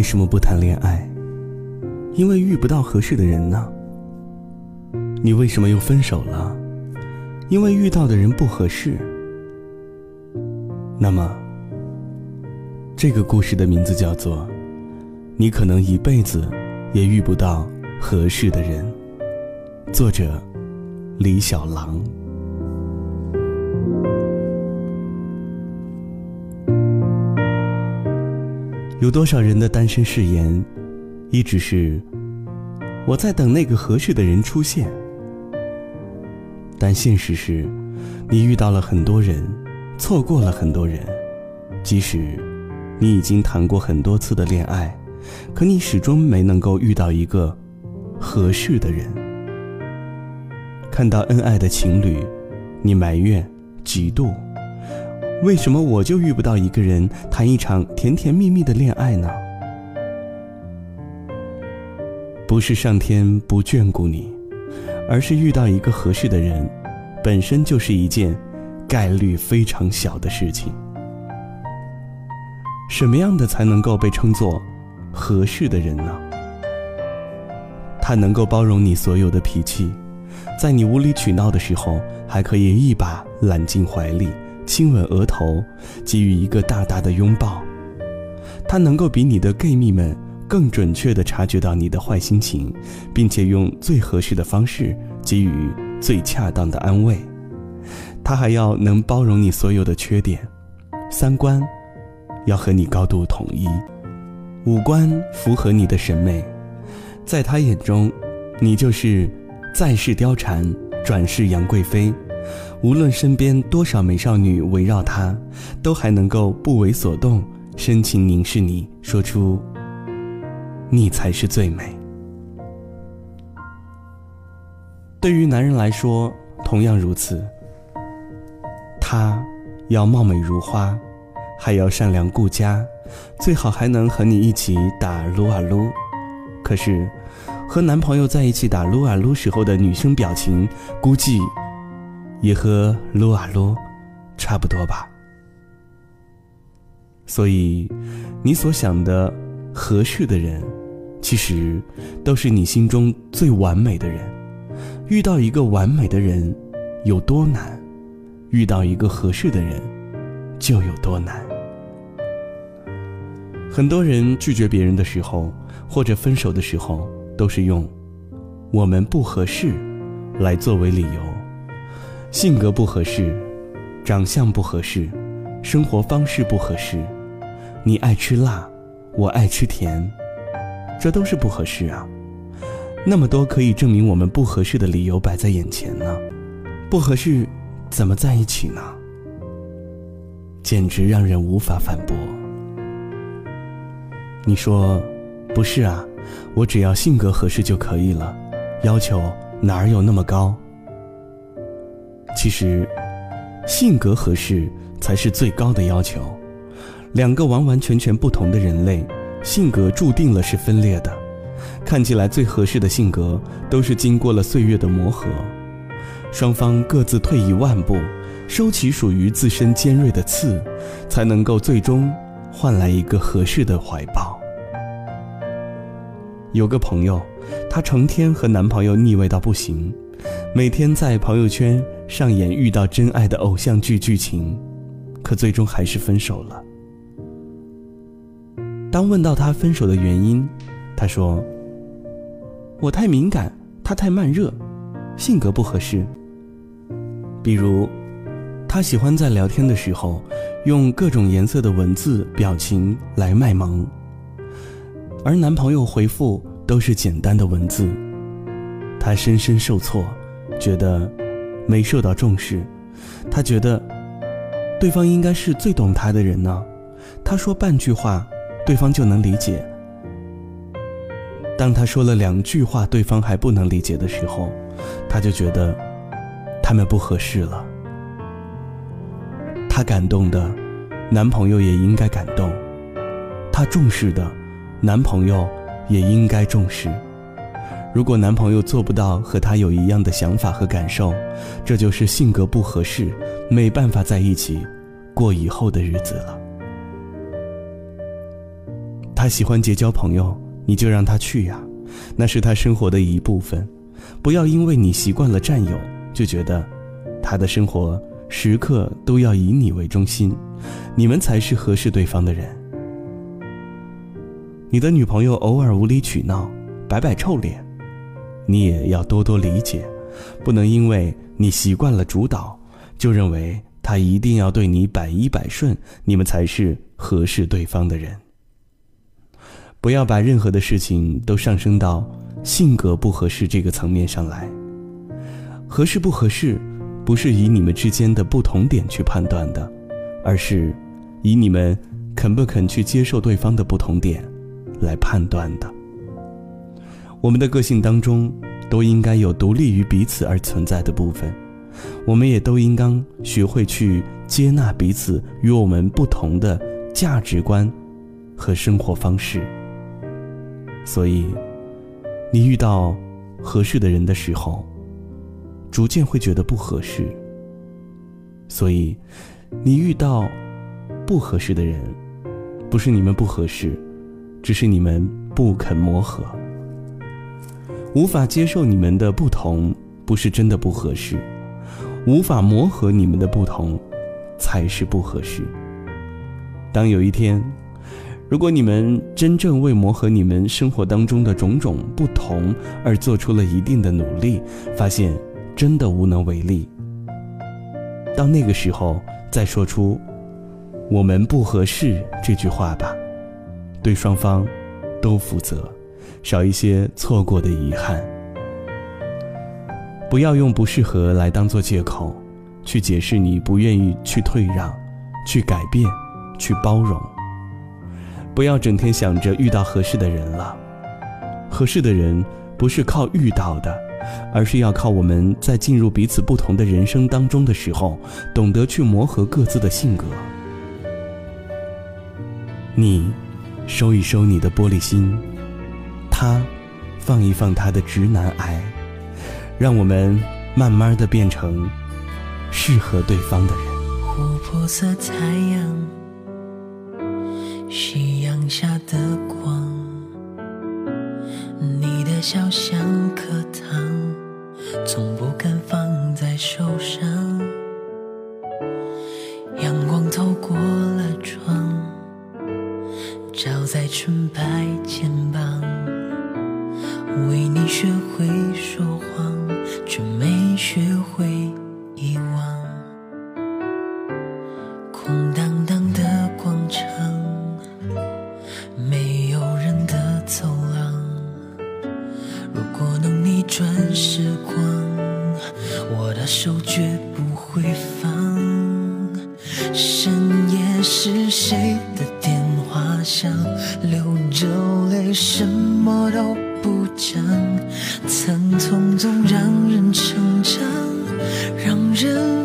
为什么不谈恋爱？因为遇不到合适的人呢。你为什么又分手了？因为遇到的人不合适。那么，这个故事的名字叫做《你可能一辈子也遇不到合适的人》，作者李小狼。有多少人的单身誓言，一直是我在等那个合适的人出现。但现实是，你遇到了很多人，错过了很多人。即使你已经谈过很多次的恋爱，可你始终没能够遇到一个合适的人。看到恩爱的情侣，你埋怨、嫉妒。为什么我就遇不到一个人谈一场甜甜蜜蜜的恋爱呢？不是上天不眷顾你，而是遇到一个合适的人，本身就是一件概率非常小的事情。什么样的才能够被称作合适的人呢？他能够包容你所有的脾气，在你无理取闹的时候，还可以一把揽进怀里。亲吻额头，给予一个大大的拥抱，他能够比你的 gay 蜜们更准确地察觉到你的坏心情，并且用最合适的方式给予最恰当的安慰。他还要能包容你所有的缺点，三观要和你高度统一，五官符合你的审美，在他眼中，你就是在世貂蝉，转世杨贵妃。无论身边多少美少女围绕他，都还能够不为所动，深情凝视你，说出：“你才是最美。”对于男人来说，同样如此。他要貌美如花，还要善良顾家，最好还能和你一起打撸啊撸。可是，和男朋友在一起打撸啊撸时候的女生表情，估计……也和撸啊撸差不多吧。所以，你所想的合适的人，其实都是你心中最完美的人。遇到一个完美的人有多难，遇到一个合适的人就有多难。很多人拒绝别人的时候，或者分手的时候，都是用“我们不合适”来作为理由。性格不合适，长相不合适，生活方式不合适，你爱吃辣，我爱吃甜，这都是不合适啊。那么多可以证明我们不合适的理由摆在眼前呢，不合适怎么在一起呢？简直让人无法反驳。你说，不是啊，我只要性格合适就可以了，要求哪儿有那么高？其实，性格合适才是最高的要求。两个完完全全不同的人类，性格注定了是分裂的。看起来最合适的性格，都是经过了岁月的磨合，双方各自退一万步，收起属于自身尖锐的刺，才能够最终换来一个合适的怀抱。有个朋友，她成天和男朋友腻味到不行。每天在朋友圈上演遇到真爱的偶像剧剧情，可最终还是分手了。当问到他分手的原因，他说：“我太敏感，他太慢热，性格不合适。比如，他喜欢在聊天的时候用各种颜色的文字表情来卖萌，而男朋友回复都是简单的文字，他深深受挫。”觉得没受到重视，他觉得对方应该是最懂他的人呢。他说半句话，对方就能理解。当他说了两句话，对方还不能理解的时候，他就觉得他们不合适了。他感动的，男朋友也应该感动；他重视的，男朋友也应该重视。如果男朋友做不到和她有一样的想法和感受，这就是性格不合适，没办法在一起过以后的日子了。他喜欢结交朋友，你就让他去呀，那是他生活的一部分。不要因为你习惯了占有，就觉得他的生活时刻都要以你为中心，你们才是合适对方的人。你的女朋友偶尔无理取闹，摆摆臭脸，你也要多多理解，不能因为你习惯了主导，就认为他一定要对你百依百顺，你们才是合适对方的人。不要把任何的事情都上升到性格不合适这个层面上来。合适不合适，不是以你们之间的不同点去判断的，而是以你们肯不肯去接受对方的不同点来判断的。我们的个性当中都应该有独立于彼此而存在的部分，我们也都应当学会去接纳彼此与我们不同的价值观和生活方式。所以，你遇到合适的人的时候，逐渐会觉得不合适。所以，你遇到不合适的人，不是你们不合适，只是你们不肯磨合，无法接受你们的不同，不是真的不合适，无法磨合你们的不同，才是不合适。当有一天，如果你们真正为磨合你们生活当中的种种不同而做出了一定的努力，发现真的无能为力，到那个时候再说出“我们不合适”这句话吧，对双方都负责，少一些错过的遗憾。不要用不适合来当做借口，去解释你不愿意去退让、去改变、去包容。不要整天想着遇到合适的人了，合适的人不是靠遇到的，而是要靠我们在进入彼此不同的人生当中的时候，懂得去磨合各自的性格。你收一收你的玻璃心，他放一放他的直男癌，让我们慢慢的变成适合对方的人。琥珀色太阳，夕阳下的光，你的笑像颗糖，从不敢放在手上。深夜是谁的电话响？流着泪，什么都不讲。疼痛总让人成长，让人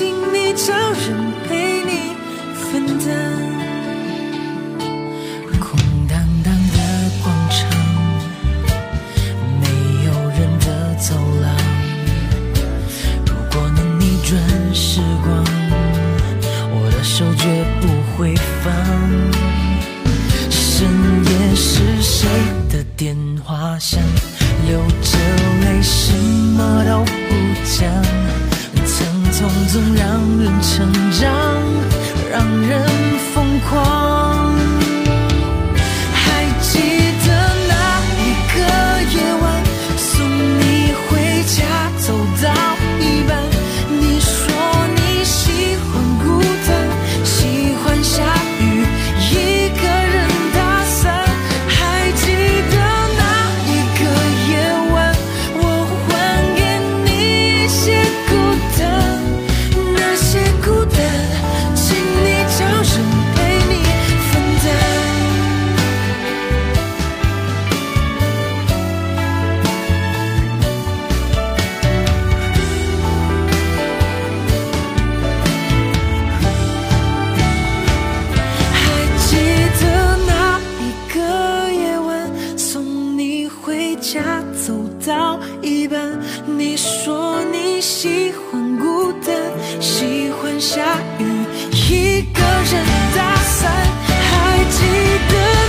请你找人陪你分担。空荡荡的广场，没有人的走廊。如果能逆转时光，我的手绝不会放。深夜是谁的电话响？流着泪，什么都不讲。总让人成长，让人家走到一半你说你喜欢孤单喜欢下雨一个人打伞还记得